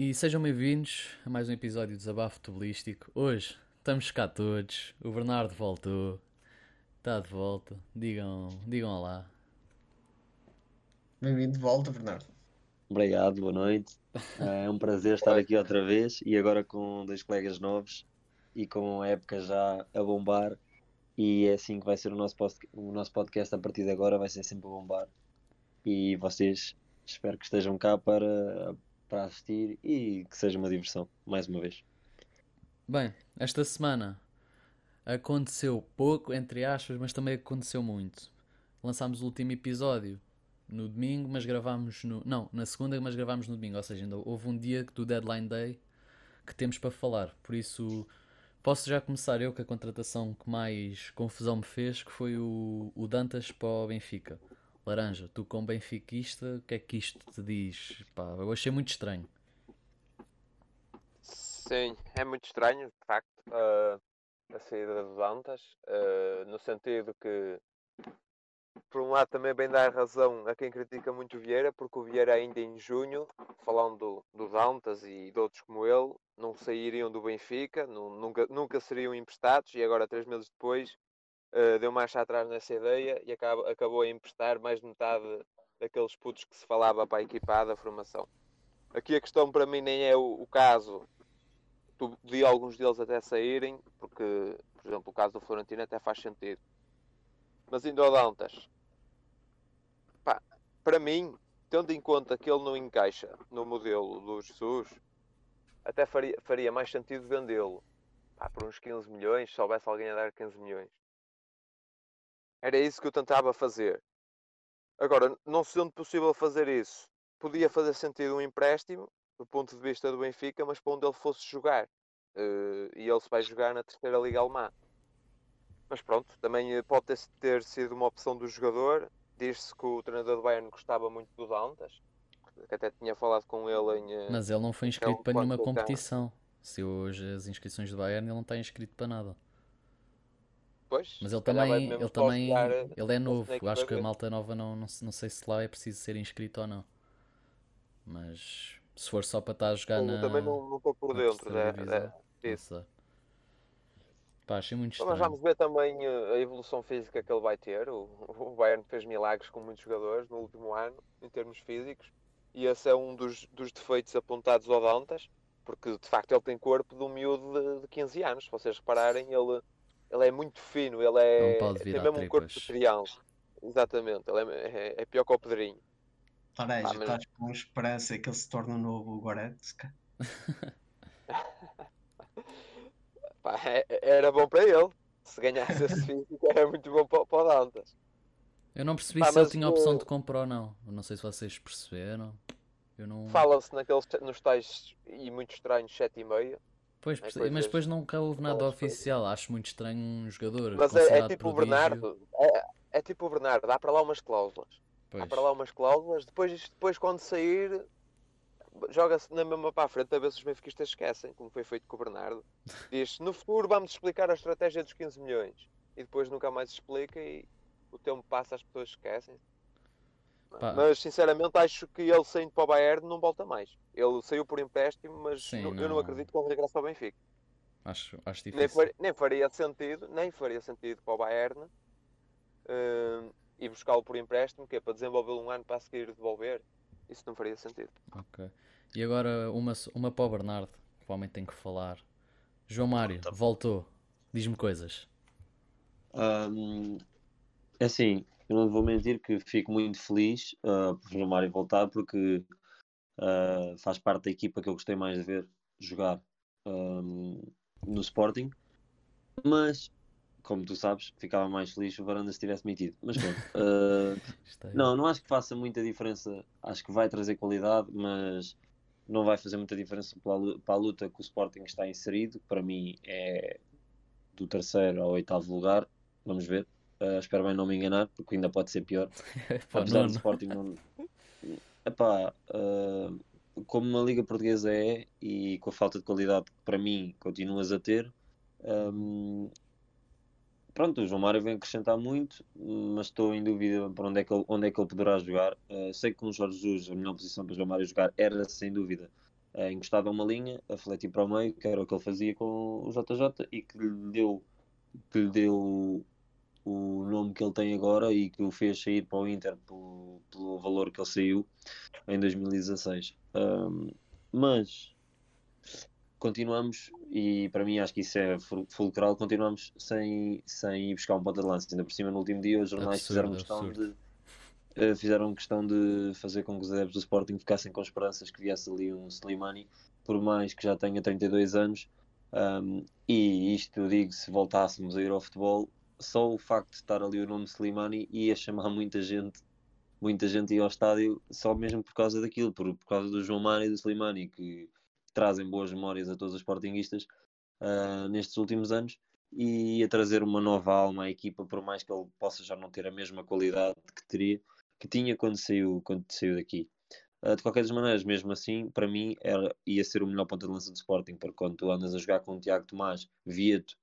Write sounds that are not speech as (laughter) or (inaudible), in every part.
E sejam bem-vindos a mais um episódio de Desabafo Futebolístico. Hoje estamos cá todos. O Bernardo voltou. Está de volta. Digam, digam olá. Bem-vindo de volta, Bernardo. Obrigado, boa noite. (laughs) É um prazer estar aqui outra vez e agora com dois colegas novos e com a época já a bombar. E é assim que vai ser o nosso, o nosso podcast a partir de agora, vai ser sempre a bombar. E vocês espero que estejam cá para, para assistir e que seja uma diversão, mais uma vez. Bem, esta semana aconteceu pouco, entre aspas, mas também aconteceu muito. Lançámos o último episódio no domingo, mas gravámos no. Não, na segunda, mas gravámos no domingo. Ou seja, ainda houve um dia do Deadline Day que temos para falar. Por isso, posso já começar eu com a contratação que mais confusão me fez, que foi o, o Dantas para o Benfica. Laranja, tu como benfiquista, o que é que isto te diz? Pá, eu achei muito estranho. Sim, é muito estranho, de facto, uh, a saída do Dantas, uh, no sentido que, por um lado, também bem dar razão a quem critica muito o Vieira, porque o Vieira, ainda em junho, falando do, do Dantas e de outros como ele, não sairiam do Benfica, nunca, nunca seriam emprestados, e agora, três meses depois, uh, deu marcha atrás nessa ideia e acabou a emprestar mais de metade daqueles putos que se falava para a equipa da formação. Aqui a questão para mim nem é o, o caso vi alguns deles até saírem, porque, por exemplo, o caso do Florentino até faz sentido. Mas ainda o Dantas, pá, para mim, tendo em conta que ele não encaixa no modelo do Jesus, até faria, faria mais sentido vendê-lo por uns 15 milhões, se soubesse alguém a dar 15 milhões. Era isso que eu tentava fazer. Agora, não sendo possível fazer isso, podia fazer sentido um empréstimo do ponto de vista do Benfica, mas para onde ele fosse jogar. Uh, e ele se vai jogar na terceira Liga Alemã. Mas pronto, também eh, pode ter, ter sido uma opção do jogador. Diz-se que o treinador do Bayern gostava muito do Dantas, que até tinha falado com ele em. Eh, mas ele não foi inscrito para nenhuma competição. Se hoje as inscrições do Bayern, ele não está inscrito para nada. Pois, mas ele também, ele também, ele é novo. Acho que a malta nova não, não, não sei se lá é preciso ser inscrito ou não. Mas se for só para estar a jogar na. Também não estou por dentro, né? É, isso. Pá, achei muito estranho. Mas vamos ver também eh, a evolução física que ele vai ter. O, o Bayern fez milagres com muitos jogadores no último ano, em termos físicos, e esse é um dos, dos defeitos apontados ao Dantas, porque de facto ele tem corpo de um miúdo de, de 15 anos. Se vocês repararem, ele, ele é muito fino, ele é. tem mesmo um corpo de criança. Exatamente, ele é, é, é pior que o Pedrinho. Tareja, ah, estás com esperança que ele se torne um novo Goretzka? (laughs) É, era bom para ele. Se ganhasse esse (laughs) físico, era muito bom para, para o Dantas. Eu não percebi Pá, se ele tinha a opção de comprar ou não. Eu não sei se vocês perceberam. Eu não... Fala-se naqueles nos tais e muito estranhos 7,5. Pois, é mas depois nunca houve nada oficial. Acho muito estranho um jogador. Mas é, é, tipo o Bernardo. É, é, tipo o Bernardo, dá para lá umas cláusulas. Pois. Há para lá umas cláusulas. Depois, depois quando sair, joga-se na mesma para a frente a ver se os benfiquistas esquecem, como foi feito com o Bernardo. (laughs) Diz no futuro vamos explicar a estratégia dos 15 milhões. E depois nunca mais explica e o tempo passa, as pessoas esquecem. Pá. Mas sinceramente acho que ele saindo para o Bayern não volta mais. Ele saiu por empréstimo, mas Sim, não, não... eu não acredito que ele regresse ao Benfica. Acho, acho difícil. Nem, faria, nem faria sentido, nem faria sentido para o Bayern. Uh, e buscá-lo por empréstimo, que é para desenvolvê-lo um ano para a seguir devolver, isso não faria sentido. Ok. E agora uma, uma para o Bernardo, que o homem tem que falar. João Mário, voltou. Diz-me coisas. Um, é assim, eu não vou mentir que fico muito feliz uh, por João Mário voltar, porque uh, faz parte da equipa que eu gostei mais de ver jogar um, no Sporting. Mas como tu sabes, ficava mais feliz se o Varanda se tivesse metido. Mas pronto. (laughs) Uh, não, não acho que faça muita diferença. Acho que vai trazer qualidade, mas não vai fazer muita diferença para a luta que o Sporting está inserido. Para mim é do terceiro ao oitavo lugar. Vamos ver. Uh, espero bem não me enganar, porque ainda pode ser pior. (laughs) Apesar do Sporting não. Epá, uh, como a Liga Portuguesa é e com a falta de qualidade que para mim continuas a ter, um, pronto, o João Mário vem acrescentar muito, mas estou em dúvida para onde é que ele, onde é que ele poderá jogar. Uh, sei que com o Jorge Jesus a melhor posição para o João Mário jogar era sem dúvida uh, encostado a uma linha, a fletir para o meio, que era o que ele fazia com o JJ e que lhe deu, que lhe deu o nome que ele tem agora e que o fez sair para o Inter pelo, pelo valor que ele saiu em 2016. Um, mas continuamos, e para mim acho que isso é fulcral, continuamos sem, sem ir buscar um ponta de lança. Ainda por cima, no último dia, os jornais absurdo, fizeram questão absurdo. de uh, fizeram questão de fazer com que os adeptos do Sporting ficassem com esperanças que viesse ali um Slimani, por mais que já tenha 32 anos. Um, e isto eu digo, se voltássemos a ir ao futebol, só o facto de estar ali o nome Slimani ia chamar muita gente, muita gente ia ao estádio só mesmo por causa daquilo, por, por causa do João Mário e do Slimani, que trazem boas memórias a todos os sportinguistas uh, nestes últimos anos e a trazer uma nova alma à equipa, por mais que ele possa já não ter a mesma qualidade que teria, que tinha quando saiu, quando saiu daqui. Uh, de qualquer das maneiras, mesmo assim, para mim era, ia ser o melhor ponta de lança do Sporting, porque quando tu andas a jogar com o Tiago Tomás, Vieto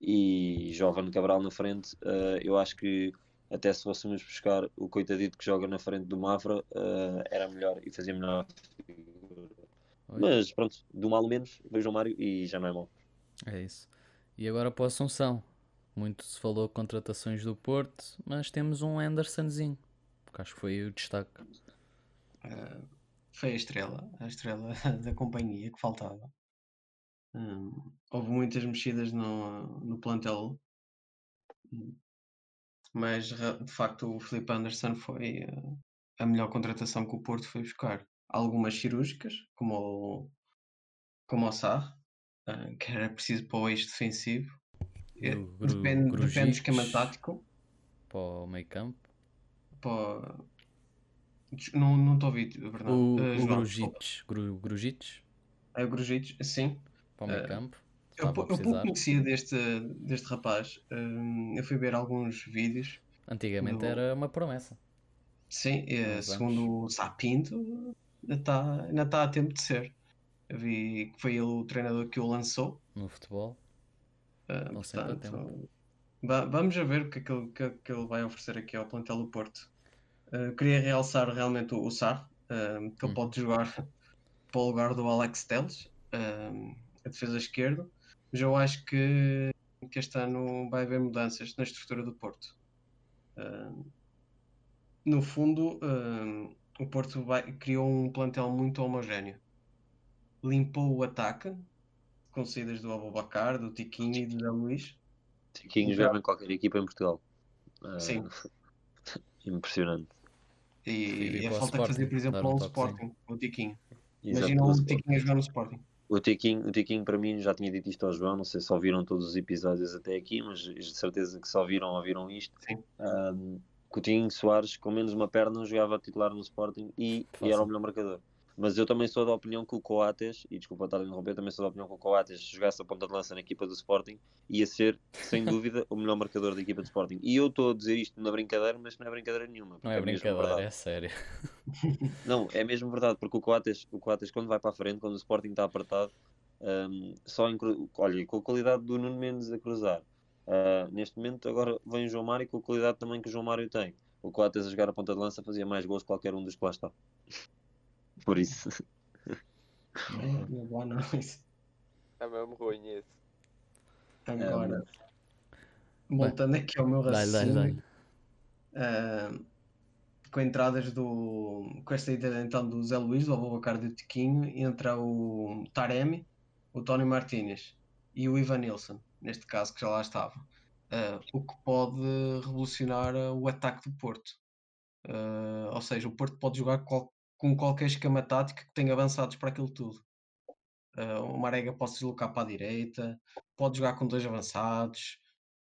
e Jovem Cabral na frente, uh, eu acho que até se fôssemos buscar o coitadito que joga na frente do Mafra, uh, era melhor e fazia melhor. Mas pronto, do mal menos, vejo o Mário e já não é mal. É isso. E agora para o Assunção. Muito se falou contratações do Porto, mas temos um Andersonzinho, que acho que foi o destaque. Uh, foi a estrela, a estrela (laughs) da companhia que faltava. Hum, houve muitas mexidas no, no plantel, mas de facto o Felipe Anderson foi uh, a melhor contratação que o Porto foi buscar. Algumas cirúrgicas, como o, como o Sarr, uh, que era preciso para o eixo defensivo. Gru, gru, depende, depende do esquema tático. Para o meio campo. Para... Não, não estou a ouvir, verdade. O, uh, o Grujic. Grujic? É o Grujic, sim para o meio uh, campo. Eu, eu pouco conhecia deste, deste rapaz. Uh, eu fui ver alguns vídeos. Antigamente do... era uma promessa. Sim, uh, segundo o Sapinto, ainda está, ainda está a tempo de ser. Eu vi que foi ele o treinador que o lançou. No futebol. Uh, portanto, vamos a ver o que, é que, ele, que, que, ele vai oferecer aqui ao plantel do Porto. Uh, queria realçar realmente o, o Sar, uh, que ele hum. pode jogar (laughs) para o lugar do Alex Teles. A defesa esquerda, mas eu acho que, que este ano vai haver mudanças na estrutura do Porto. Uh, no fundo, uh, o Porto vai, criou um plantel muito homogéneo. Limpou o ataque, com saídas do Abubacar, do Tiquinho e do Zé Luís. Tiquinho joga em qualquer equipa em Portugal. Uh, Sim. (laughs) Impressionante. E, e a falta de fazer, por exemplo, um Sporting, o Tiquinho. Imagina o Tiquinho a jogar no Sporting. O Tiquinho, o Tiquinho, para mim, já tinha dito isto ao João, não sei se ouviram todos os episódios até aqui, mas de certeza que só viram ouviram isto. Sim. Um, Coutinho Soares, com menos uma perna, jogava titular no Sporting e, e era o melhor marcador. Mas eu também sou da opinião que o Coates, e desculpa estar a interromper, também sou da opinião que o Coates jogasse a ponta de lança na equipa do Sporting, ia ser, sem (laughs) dúvida, o melhor marcador da equipa do Sporting. E eu estou a dizer isto na brincadeira, mas não é brincadeira nenhuma. Não é, é brincadeira, é sério. (laughs) (laughs) não, é mesmo verdade, porque o Coates, o Coates, quando vai para a frente, quando o Sporting está apertado, um, só em, olha, com a qualidade do Nuno Mendes a cruzar. Uh, neste momento, agora vem o João Mário com a qualidade também que o João Mário tem. O Coates a jogar a ponta de lança fazia mais gols que qualquer um dos que lá está. Por isso. É, boa análise. É mesmo ruim esse. Agora, é, voltando aqui ao meu raciocínio, uh, com entradas do. com esta ida então do Zé Luís, do Abubacar do Tiquinho, entra o Taremi, o Tony Martínez e o Ivan Nilsson, neste caso que já lá estava. Uh, o que pode revolucionar o ataque do Porto. Uh, ou seja, o Porto pode jogar qual, com qualquer esquema tático que tenha avançados para aquilo tudo. Uh, o Marega pode se deslocar para a direita, pode jogar com dois avançados.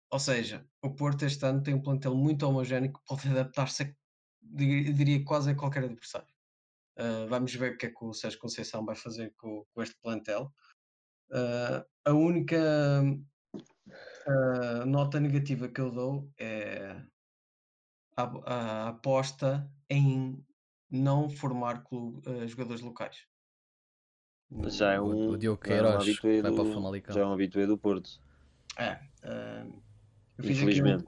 Ou seja, o Porto este ano tem um plantel muito homogéneo que pode (laughs) adaptar-se, diria, quase a qualquer adversário. Uh, vamos ver o que é que o Sérgio Conceição vai fazer com, com este plantel. Uh, a única nota negativa que eu dou é a, a aposta em não formar clube, uh, jogadores locais. Já é um, o, Diogo Queiroz já é um vai para o Famalicão. Já é um habitué do Porto. É. Uh, Infelizmente.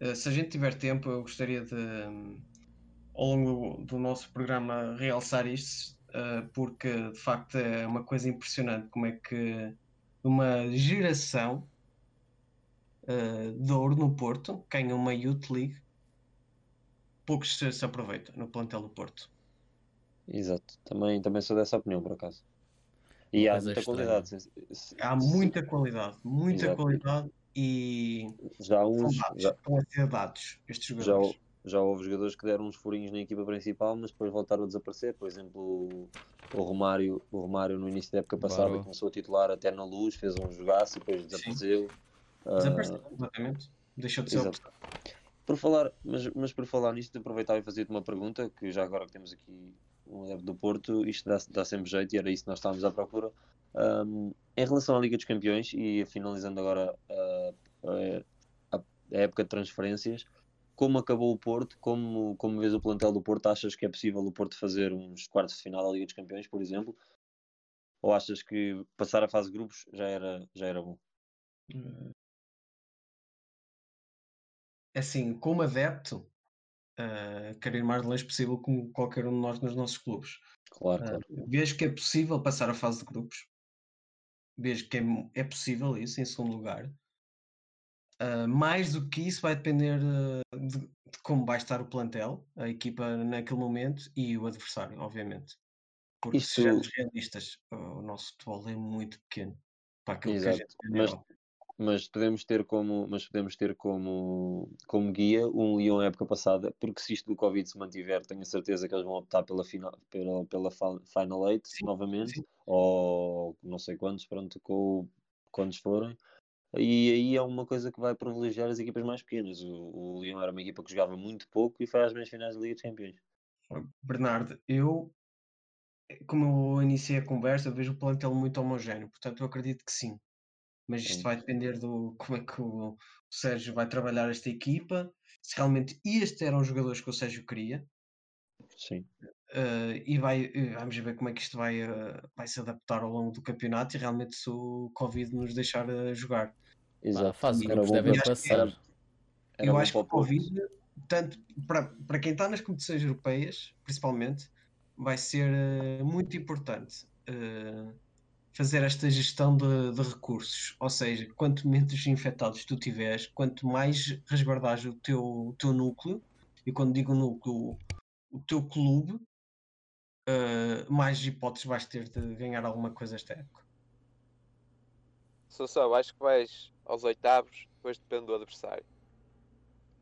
uh, se a gente tiver tempo, eu gostaria de, um, ao longo do nosso programa, realçar isto. uh, porque de facto é uma coisa impressionante como é que uma geração uh, de ouro no Porto ganha uma Youth League, poucos se, se aproveitam no plantel do Porto. Exato, também, também sou dessa opinião por acaso. E há muita qualidade. Há muita qualidade, muita Exato. qualidade e já uns já, estão a ser dados estes jogadores. Já, já houve jogadores que deram uns furinhos na equipa principal, mas depois voltaram a desaparecer. Por exemplo, o Romário, o Romário no início da época passada começou a titular até na luz, fez um jogaço e depois desapareceu. Desapareceu uh, completamente. Deixou de ser Exato. Por falar, mas, mas por falar nisto, aproveitava e fazer-te uma pergunta, que já agora que temos aqui um adepto do Porto, isto dá, dá sempre jeito e era isso que nós estávamos à procura. Um, em relação à Liga dos Campeões, e finalizando agora uh, a, a, época de transferências, como acabou o Porto, como, como vês o plantel do Porto, achas que é possível o Porto fazer uns quartos de final da Liga dos Campeões, por exemplo? Ou achas que passar a fase de grupos já era, já era bom? Assim, como adepto, uh, quero ir mais longe possível como qualquer um de nós nos nossos clubes. Claro, claro. Uh, vejo que é possível passar a fase de grupos. Vejo que é, é possível isso, em segundo lugar. Uh, mais do que isso vai depender de, de, como vai estar o plantel, a equipa naquele momento e o adversário, obviamente. Porque isso... sejamos realistas, o nosso futebol é muito pequeno para aquilo Exato. que a gente mas, mas podemos ter como mas podemos ter como como guia um Lyon época passada porque se isto do Covid se mantiver tenho a certeza que eles vão optar pela final pela, pela final eight sim, novamente sim. ou não sei quantos pronto com quantos forem e aí é uma coisa que vai privilegiar as equipas mais pequenas. O, o Lyon era uma equipa que jogava muito pouco e foi às meias finais da Liga dos Campeões. Bernardo, eu, como eu iniciei a conversa, vejo o plantel muito homogéneo, portanto eu acredito que sim. Mas isto vai depender do (laughs) como é que o, o Sérgio vai trabalhar esta equipa, se realmente estes eram os jogadores que o Sérgio queria. Sim. Uh, e vai, vamos ver como é que isto vai, uh, vai se adaptar ao longo do campeonato e realmente se o Covid nos deixar uh, jogar. Exato, faz grupos devem passar. eu acho que o Covid, tanto para, para quem está nas competições europeias, principalmente, vai ser muito importante fazer esta gestão de, de, recursos. Ou seja, quanto menos infectados tu tiveres, quanto mais resguardares o teu, o teu núcleo, e quando digo núcleo, o teu clube, uh, mais hipóteses vais ter de ganhar alguma coisa esta época. Sou só, acho que vais aos oitavos, depois depende do adversário.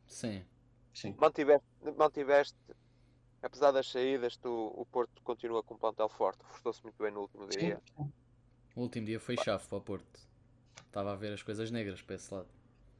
Sim. Sim. Mantiveste, mantiveste, apesar das saídas, tu, o Porto continua com um plantel forte, reforçou-se muito bem no último dia. Sim. O último dia foi chave para o Porto. Estava a ver as coisas negras para esse lado.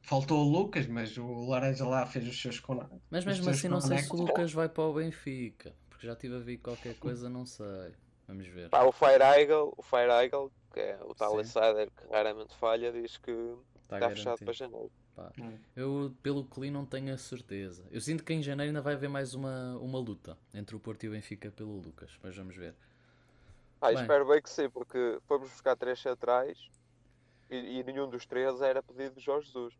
Faltou o Lucas, mas o Laranja lá fez os seus conectos. Mas mesmo assim, não sei se o Lucas vai para o Benfica. Porque já estive a ver qualquer coisa, não sei. Vamos ver. Pá, o Fire Eagle, o Fire Eagle, que é o tal insider que raramente falha, diz que está, está fechado para janeiro. Pá. Hum. Eu, pelo que li, não tenho a certeza. Eu sinto que em janeiro ainda vai haver mais uma, uma luta entre o Porto e o Benfica pelo Lucas, mas vamos ver. Ah, bem. espero bem que sim, porque fomos buscar três centrais e, e nenhum dos três era pedido de Jorge Jesus.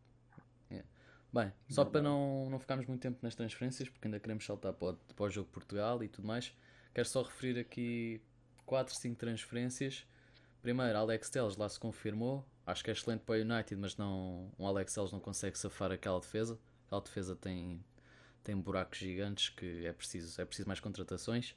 Bem, só para não, não ficarmos muito tempo nas transferências, porque ainda queremos saltar para o, para o jogo de Portugal e tudo mais, quero só referir aqui 4, 5 transferências. Primeiro, Alex Telles lá se confirmou. Acho que é excelente para o United, mas não, um Alex Telles não consegue safar aquela defesa. Aquela defesa tem, tem buracos gigantes que é preciso, é preciso mais contratações.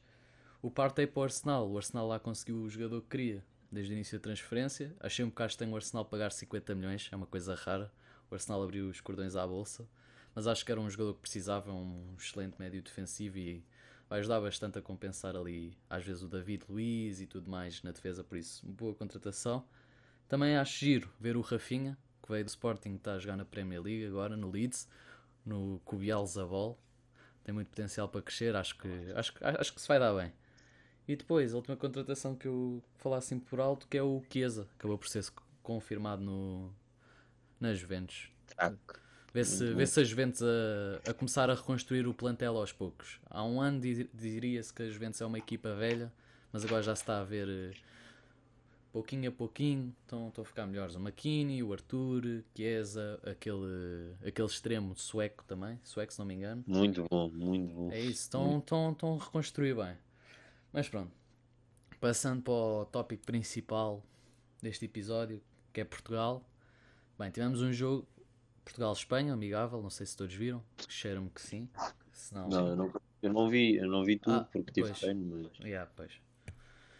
O Partey para o Arsenal. O Arsenal lá conseguiu o jogador que queria desde o início da transferência. Achei um bocado estranho o Arsenal pagar 50 milhões, é uma coisa rara o Arsenal abriu os cordões à bolsa, mas acho que era um jogador que precisava, um excelente médio defensivo e vai ajudar bastante a compensar ali, às vezes, o David Luiz e tudo mais na defesa, por isso, boa contratação. Também acho giro ver o Rafinha, que veio do Sporting, que está a jogar na Premier League agora, no Leeds, no Cubial Zabol. Tem muito potencial para crescer, acho que, acho, acho que se vai dar bem. E depois, a última contratação que eu falasse assim por alto, que é o Chiesa, acabou por ser confirmado no, na Juventus. Vê se, vê se a Juventus a, a, começar a reconstruir o plantel aos poucos. Há um ano diria-se que a Juventus é uma equipa velha, mas agora já se está a ver eh, pouquinho a pouquinho, estão, estão a ficar melhores. O Makini, o Arthur, Chiesa, aquele, aquele extremo sueco também, sueco se não me engano. Muito bom, muito bom. É isso, estão, estão, estão a reconstruir bem. Mas pronto, passando para o tópico principal deste episódio, que é Portugal. Bem, tivemos um jogo Portugal-Espanha, amigável, não sei se todos viram, cheira-me que sim. Senão... Não, eu não, eu não vi, eu não vi tudo ah, porque tive treino, mas. Yeah.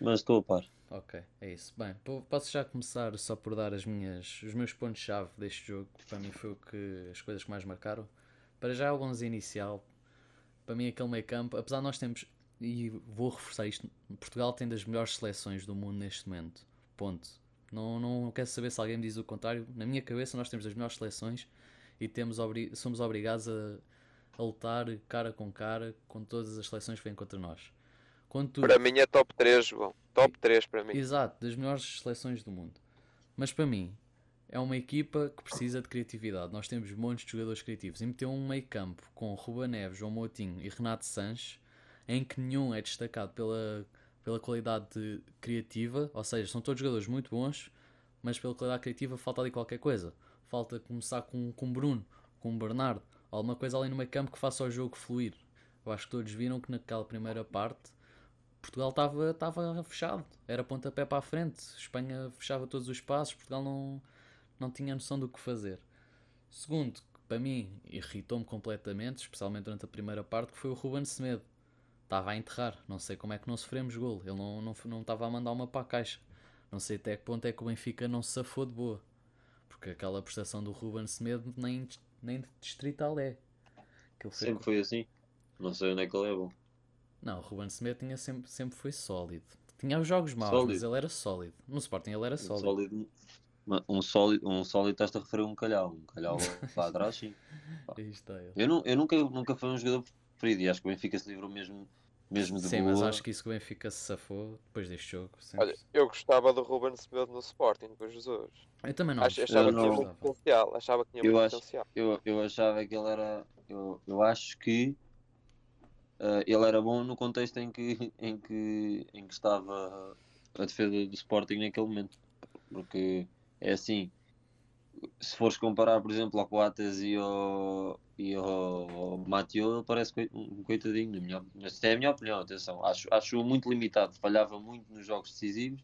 Mas estou a par. Ok, é isso. Bem, posso já começar só por dar as minhas, os meus pontos-chave deste jogo, que para mim foi o que, as coisas que mais marcaram. Para já, alguns inicial. Para mim, aquele meio campo, apesar de nós termos, e vou reforçar isto, Portugal tem das melhores seleções do mundo neste momento. Ponto. Não, não quero saber se alguém me diz o contrário. Na minha cabeça, nós temos as melhores seleções e temos, somos obrigados a, a lutar cara com cara com todas as seleções que vêm contra nós. Contudo, para mim é top 3, João. Top 3 para mim. Exato, das melhores seleções do mundo. Mas para mim, é uma equipa que precisa de criatividade. Nós temos montes de jogadores criativos. E meter um meio campo com Ruba Neves, João Moutinho e Renato Sanches, em que nenhum é destacado pela, pela qualidade criativa, ou seja, são todos jogadores muito bons, mas pela qualidade criativa falta ali qualquer coisa. Falta começar com, com Bruno, com Bernardo, alguma coisa ali no meio campo que faça o jogo fluir. Eu acho que todos viram que naquela primeira parte Portugal estava, estava fechado, era pontapé para a frente. Espanha fechava todos os passos, Portugal não, não tinha noção do que fazer. Segundo, para mim irritou-me completamente, especialmente durante a primeira parte, que foi o Ruben Semedo. Estava a enterrar, não sei como é que não sofremos gol. Ele não, não, não estava a mandar uma para a caixa. Não sei até que ponto é que o Benfica não se safou de boa. Porque aquela prestação do Ruben Semedo nem, nem de distrital é. Sempre foi assim. Não sei onde é que ele é bom. Não, o Ruben Semedo tinha sempre, sempre foi sólido. Tinha os jogos maus, sólido. mas ele era sólido. No Sporting ele era sólido. Um sólido, um sólido, um sólido estás a referir a um calhau. Um calhau lá atrás, sim. Eu, não, eu nunca, nunca fui um jogador preferido e acho que o Benfica se livrou mesmo, mesmo de Sim, boa. mas acho que isso que o Benfica se safou depois deste jogo. Sempre. Olha, eu gostava do Ruben Semedo no Sporting com Jesus. Eu também não. Acho, achava, eu que não... Tinha muito potencial, achava que tinha eu muito acho, potencial. Eu, eu achava que ele era. Eu, eu acho que uh, ele era bom no contexto em que, (laughs) em, que, em que estava a defesa do Sporting naquele momento. Porque é assim, se fores comparar, por exemplo, ao Coates e ao, e ao Mateo, ele parece um coitadinho, na minha, esta é a minha opinião, atenção, acho, acho muito limitado, falhava muito nos jogos decisivos,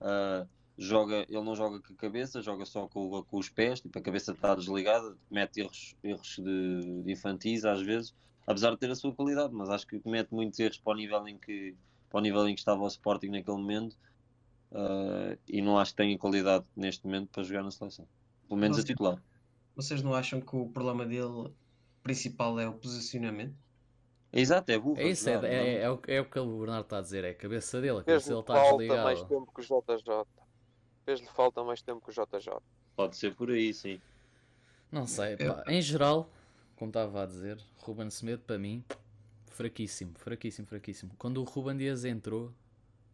uh, joga, ele não joga com a cabeça, joga só com, com os pés, tipo, a cabeça está desligada, comete erros, erros de, de infantis às vezes, apesar de ter a sua qualidade, mas acho que comete muitos erros para o nível em que, para o nível em que estava o Sporting naquele momento. Uh, e não acho que tenha qualidade neste momento para jogar na seleção, pelo menos Você, a titular. Vocês não acham que o problema dele principal é o posicionamento? Exato, é burro. É isso, é, é, é, é, o, é o que o Bernardo está a dizer, é a cabeça dele, a cabeça dele está desligada. mais tempo que o JJ. Fez-lhe falta mais tempo que o JJ. Pode ser por aí, sim. Não sei, pá. em geral, como estava a dizer, Ruben Semedo para mim, fraquíssimo, fraquíssimo, fraquíssimo. Quando o Ruben Dias entrou,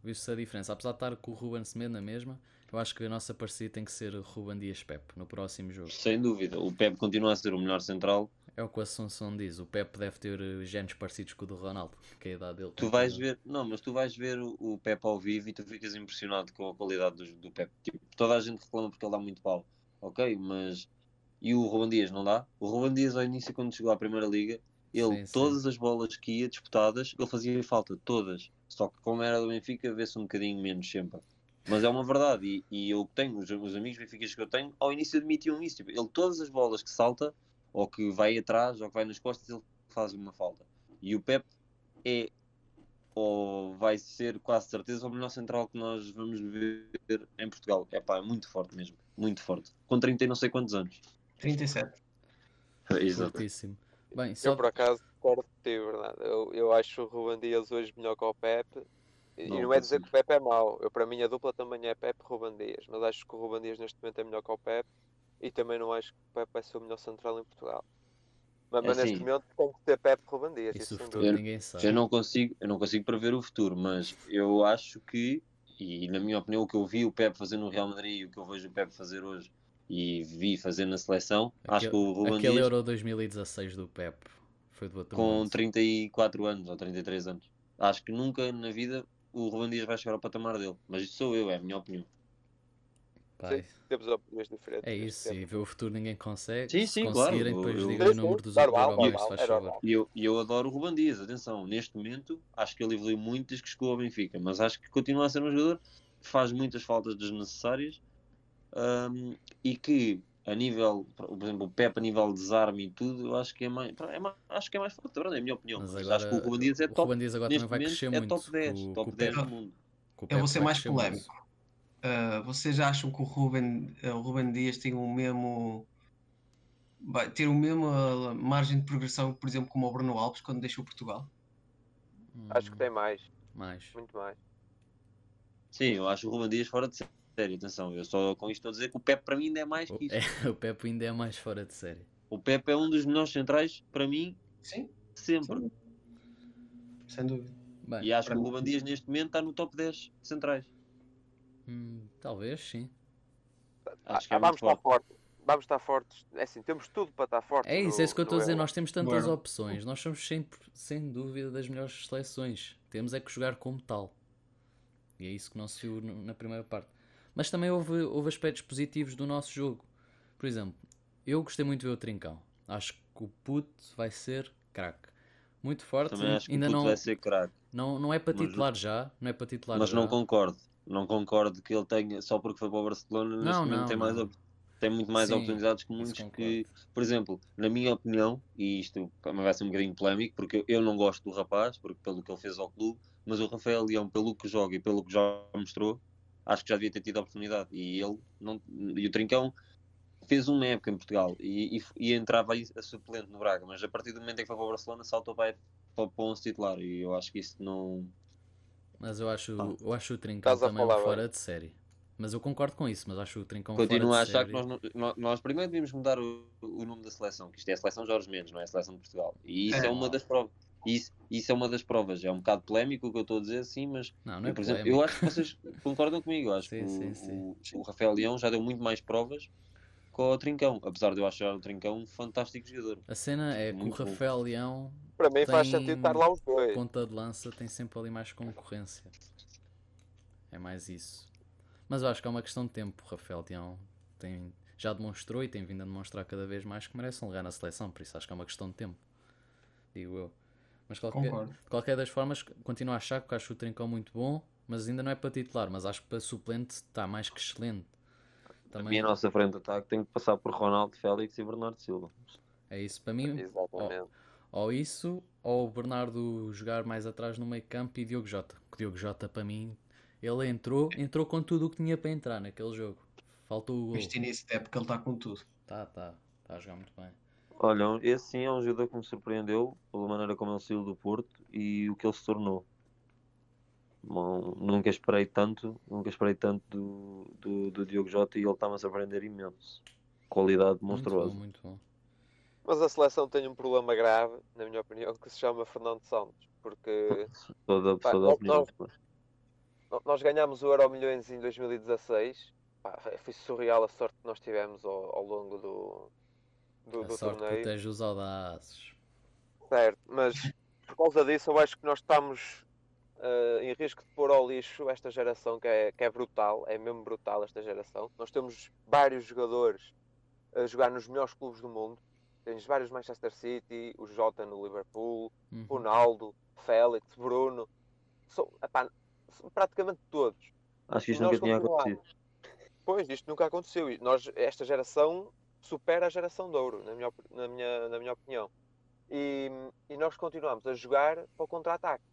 viu-se a diferença. Apesar de estar com o Ruben Semedo na mesma, eu acho que a nossa parceria tem que ser Ruben Dias Pep no próximo jogo. Sem dúvida, o Pep continua a ser o melhor central. É o que o Assunção diz, o Pep deve ter genes parecidos com o do Ronaldo, que é a idade dele. Tu vais ver, não, mas tu vais ver o, o Pep ao vivo e tu ficas impressionado com a qualidade do, do Pep. Tipo, toda a gente reclama porque ele dá muito pau, ok, mas e o Ruben Dias não dá. O Ruben Dias, ao início, quando chegou à Primeira Liga, ele, sim, todas sim. as bolas que ia disputadas, ele fazia falta, todas. Só que, como era do Benfica, vê-se um bocadinho menos sempre. Mas é uma verdade, e, e eu tenho, os, os amigos benfiquistas que eu tenho, ao início admitiam isso. Tipo, ele, todas as bolas que salta, ou que vai atrás, ou que vai nas costas, ele faz uma falta. E o Pep é, ou vai ser quase certeza, o melhor central que nós vamos ver em Portugal. É pá, é muito forte mesmo, muito forte. Com 30 e não sei quantos anos. 37. Exatíssimo. Bem, só... Eu por acaso concordo com ti, verdade. Eu, eu acho o Ruben Dias hoje melhor que o Pepe. E não, não é dizer que o Pepe é mau. Eu, para mim a dupla também é Pepe e Ruben Dias. Mas acho que o Ruben Dias neste momento é melhor que o Pepe. E também não acho que o Pepe vai ser o melhor central em Portugal. Mas, é mas assim, neste momento tem que ter Pepe Ruben Dias. Isso, isso futuro, ninguém sabe. Eu não, consigo, eu não consigo prever o futuro, mas eu acho que, e na minha opinião, o que eu vi o Pepe fazer no Real Madrid e o que eu vejo o Pepe fazer hoje e vi fazer na seleção. Aquele, acho que o Ruben aquele Dias, Euro 2016 do Pep foi do outro Com mundo. 34 anos ou 33 anos. Acho que nunca na vida o Ruben Dias vai chegar ao patamar dele. Mas isso sou eu, é a minha opinião. Pai. Sim, temos opiniões diferentes. É isso, e ver o futuro ninguém consegue. Sim, Se sim, conseguirem, claro, depois eu- digam o Sim, número dos se faz favor. normal. E eu, e eu adoro o Ruban Dias, atenção, neste momento acho que ele evoluiu muito desde que chegou ao Benfica, mas acho que continua a ser um jogador que faz muitas faltas desnecessárias hum, e que a nível, por exemplo, o Pepe a nível de desarme e tudo, eu acho que é mais, é mais- acho que é mais forte, é verdade, é a minha opinião. Mas Mas, agora, acho que o Ruban Dias é o top, Ruben Dias agora também vai crescer é muito. top 10, com- top com o 10 Pepe. do mundo. O Eu vou ser mais polémico. Ah, vocês acham que o Ruben, o Ruben Dias tem o mesmo. Vai ter o mesmo ah, margem de progressão, por exemplo, como o Bruno Alves quando deixou Portugal? Acho que Hum, tem mais, Mais. muito mais. Sim, eu acho o Ruban Dias fora de série, atenção, eu só com isto estou a dizer que o Pepe para mim ainda é mais O, que isso. é, (laughs) o Pepe ainda é mais fora de série. O Pepe é um dos melhores centrais para mim Sim, sempre. sem dúvida. Bem, E acho que o Ruban Dias neste momento está no top 10 centrais. hum, talvez, sim. Acho que Ah, é vamos estar fortes. Vamos estar fortes. É assim, temos tudo para estar fortes. É isso, no- é isso que eu estou a dizer. Euro. Nós temos tantas Bueno. opções. Nós somos sem, sem dúvida das melhores seleções. Temos é que jogar como tal. E é isso que não se viu na primeira parte. Mas também houve, houve aspectos positivos do nosso jogo. Por exemplo, eu gostei muito de ver o Trincão. Acho que o puto vai ser craque. Muito forte. Também acho que Ainda o puto não, vai ser craque. não, não é para Mas- titular já. Não é para titular Mas já. não concordo. Não concordo que ele tenha, só porque foi para o Barcelona, neste Não, momento não, tem, não. tem muito mais Sim, oportunidades que muitos que, por exemplo, na minha opinião, e isto vai ser um bocadinho polémico, porque eu, eu não gosto do rapaz, porque pelo que ele fez ao clube, mas o Rafael Leão, pelo que joga e pelo que já mostrou, acho que já devia ter tido a oportunidade. E ele não, e o Trincão fez uma época em Portugal e, e, e entrava aí a suplente no Braga, mas a partir do momento em que foi para o Barcelona saltou para, para, para o 11 titular e eu acho que isso não. Mas eu acho, Ah. eu acho o Trincão também falar fora bem. de série. Mas eu concordo com isso. Mas acho o Trincão Continuo fora a achar série. que nós, nós primeiro devíamos mudar o, o nome da seleção, que isto é a seleção Jorge Mendes, não é a seleção de Portugal. E isso é, É. uma das provas. Isso, isso é uma das provas. É um bocado polémico o que eu estou a dizer, sim, mas Não, não é eu, por exemplo, polémico. eu acho que vocês (laughs) concordam comigo. Eu acho Sim, que sim, o, sim. o- o Rafael Leão já deu muito mais provas que o Trincão, apesar de eu achar o Trincão um fantástico jogador. A cena é que o Muito bom. Rafael Leão, Para mim faz sentido estar lá os dois. ponta de lança, tem sempre ali mais concorrência. É mais isso. Mas eu acho que é uma questão de tempo. O Rafael Leão tem, já demonstrou e tem vindo a demonstrar cada vez mais que merece um lugar na seleção. Por isso acho que é uma questão de tempo. Digo eu. Mas qualquer, de qualquer das formas, continuo a achar que acho o Trincão muito bom, mas ainda não é para titular. Mas acho que para suplente está mais que excelente. A Também minha nossa frente de ataque tem que passar por Ronaldo, Félix e Bernardo Silva. é isso para mim. Exatamente. Ou isso, ou o Bernardo jogar mais atrás no meio campo e Diogo Jota. O Diogo Jota, para mim, ele entrou, entrou com tudo o que tinha para entrar naquele jogo. Faltou o gol. Este início de época ele está com tudo. Tá, tá, tá a jogar muito bem. Olha, esse sim é um jogador que me surpreendeu pela maneira como ele saiu do Porto e o que ele se tornou. Bom, nunca esperei tanto, nunca esperei tanto do, do, do Diogo Jota e ele está-me a surpreender imenso. Qualidade Muito monstruosa. bom, muito bom. Mas a seleção tem um problema grave, na minha opinião, que se chama Fernando Santos. Porque (laughs) Toda, Pá, toda a nós- opinião. no- nós ganhámos o Euro Milhões em 2016. Pá, foi surreal a sorte que nós tivemos ao, ao longo do, do, A do sorte torneio. protege os audazes. Certo, mas por causa disso eu acho que nós estamos eh, em risco de pôr ao lixo esta geração que é, que é brutal, é mesmo brutal esta geração. Nós temos vários jogadores a jogar nos melhores clubes do mundo. Tens vários Manchester City, o Jota no Liverpool, Uhum. Ronaldo, Félix, Bruno. São, epá, são praticamente todos. Acho que isto nunca tinha acontecido. Pois, isto nunca aconteceu. E Nós, esta geração supera a geração de ouro, na minha, na minha, na minha opinião. E, e nós continuamos a jogar para o contra-ataque.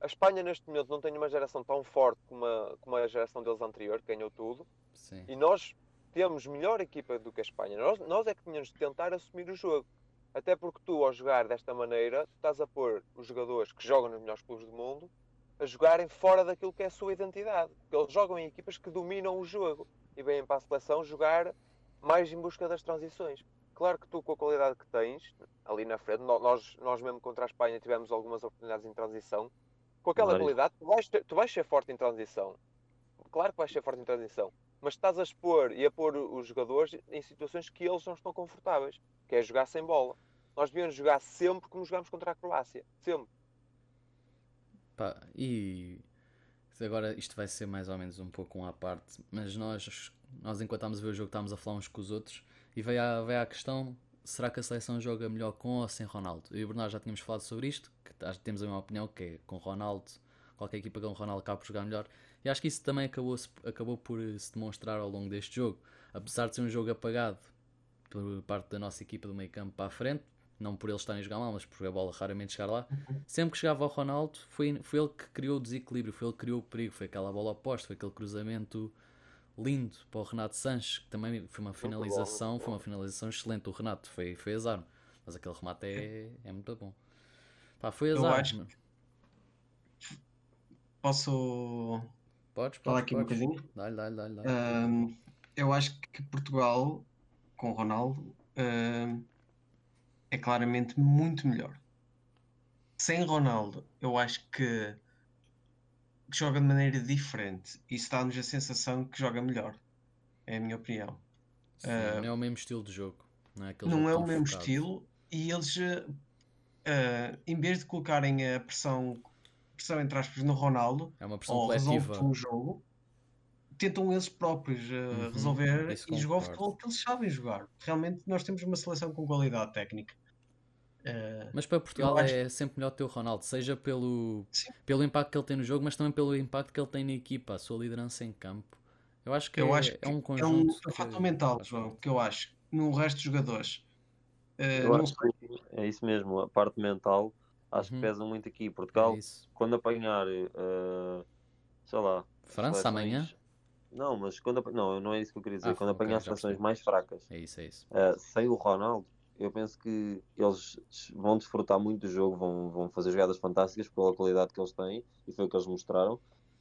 A Espanha, neste momento, não tem uma geração tão forte como a, como a geração deles anterior, que ganhou tudo. Sim. E nós temos melhor equipa do que a Espanha. Nós, nós é que tínhamos de tentar assumir o jogo. Até porque tu, ao jogar desta maneira, estás a pôr os jogadores que jogam nos melhores clubes do mundo a jogarem fora daquilo que é a sua identidade. Porque eles jogam em equipas que dominam o jogo e vêm para a seleção jogar mais em busca das transições. Claro que tu, com a qualidade que tens, ali na frente, nós, nós mesmo contra a Espanha tivemos algumas oportunidades em transição. Com aquela Várias. qualidade, tu vais, ter- tu vais ser forte em transição. Claro que vais ser forte em transição. Mas estás a expor e a pôr os jogadores em situações que eles não estão confortáveis, que é jogar sem bola. Nós devíamos jogar sempre como jogamos contra a Croácia. Sempre. Pá, e agora isto vai ser mais ou menos um pouco um à parte, mas nós nós enquanto estávamos a ver o jogo estávamos a falar uns com os outros e veio à, veio à questão será que a seleção joga melhor com ou sem Ronaldo? Eu e o Bernardo já tínhamos falado sobre isto, que temos a mesma opinião, que é com Ronaldo, qualquer equipa com Ronaldo acaba por jogar melhor. E acho que isso também acabou, acabou por se demonstrar ao longo deste jogo. Apesar de ser um jogo apagado por parte da nossa equipa do meio campo para a frente, não por eles estarem a jogar mal, mas por a bola raramente chegar lá. Uhum. Sempre que chegava ao Ronaldo, foi, foi ele que criou o desequilíbrio, foi ele que criou o perigo, foi aquela bola oposta, foi aquele cruzamento lindo para o Renato Sanches, que também foi uma finalização, foi uma finalização excelente. O Renato foi, foi azar, mas aquele remate é, é muito bom. Pá, foi azar. Acho... Posso podes, falar aqui podes. um bocadinho? Dá-lhe, dá-lhe, dá-lhe. Um, eu acho que Portugal, com Ronaldo, um, é claramente muito melhor. Sem Ronaldo, eu acho que, que joga de maneira diferente. e Isso dá-nos a sensação que joga melhor. É a minha opinião. Sim, uh, não é o mesmo estilo de jogo. Não é, não é o mesmo focado. estilo. E eles, uh, em vez de colocarem a pressão, pressão entre aspas, no Ronaldo, é uma pressão coletiva. o jogo, tentam eles próprios uh, uhum, resolver e jogar o futebol que eles sabem jogar. Realmente nós temos uma seleção com qualidade técnica. Uh, mas para Portugal acho... é sempre melhor ter o Ronaldo, seja pelo, pelo impacto que ele tem no jogo, mas também pelo impacto que ele tem na equipa, a sua liderança em campo. Eu acho que, eu é, acho que é um conjunto. É um, é um fator mental, João, que eu acho. No resto dos jogadores. Uh, que é isso mesmo, a parte mental acho uhum. que pesa muito aqui. Portugal, é quando apanhar, uh, sei lá, França amanhã? Não, mas quando não, não é isso que eu queria dizer. Ah, quando okay, apanhar seleções mais fracas, é isso, é isso. Uh, sem o Ronaldo, eu penso que eles vão desfrutar muito do jogo, vão, vão fazer jogadas fantásticas pela qualidade que eles têm e foi o que eles mostraram.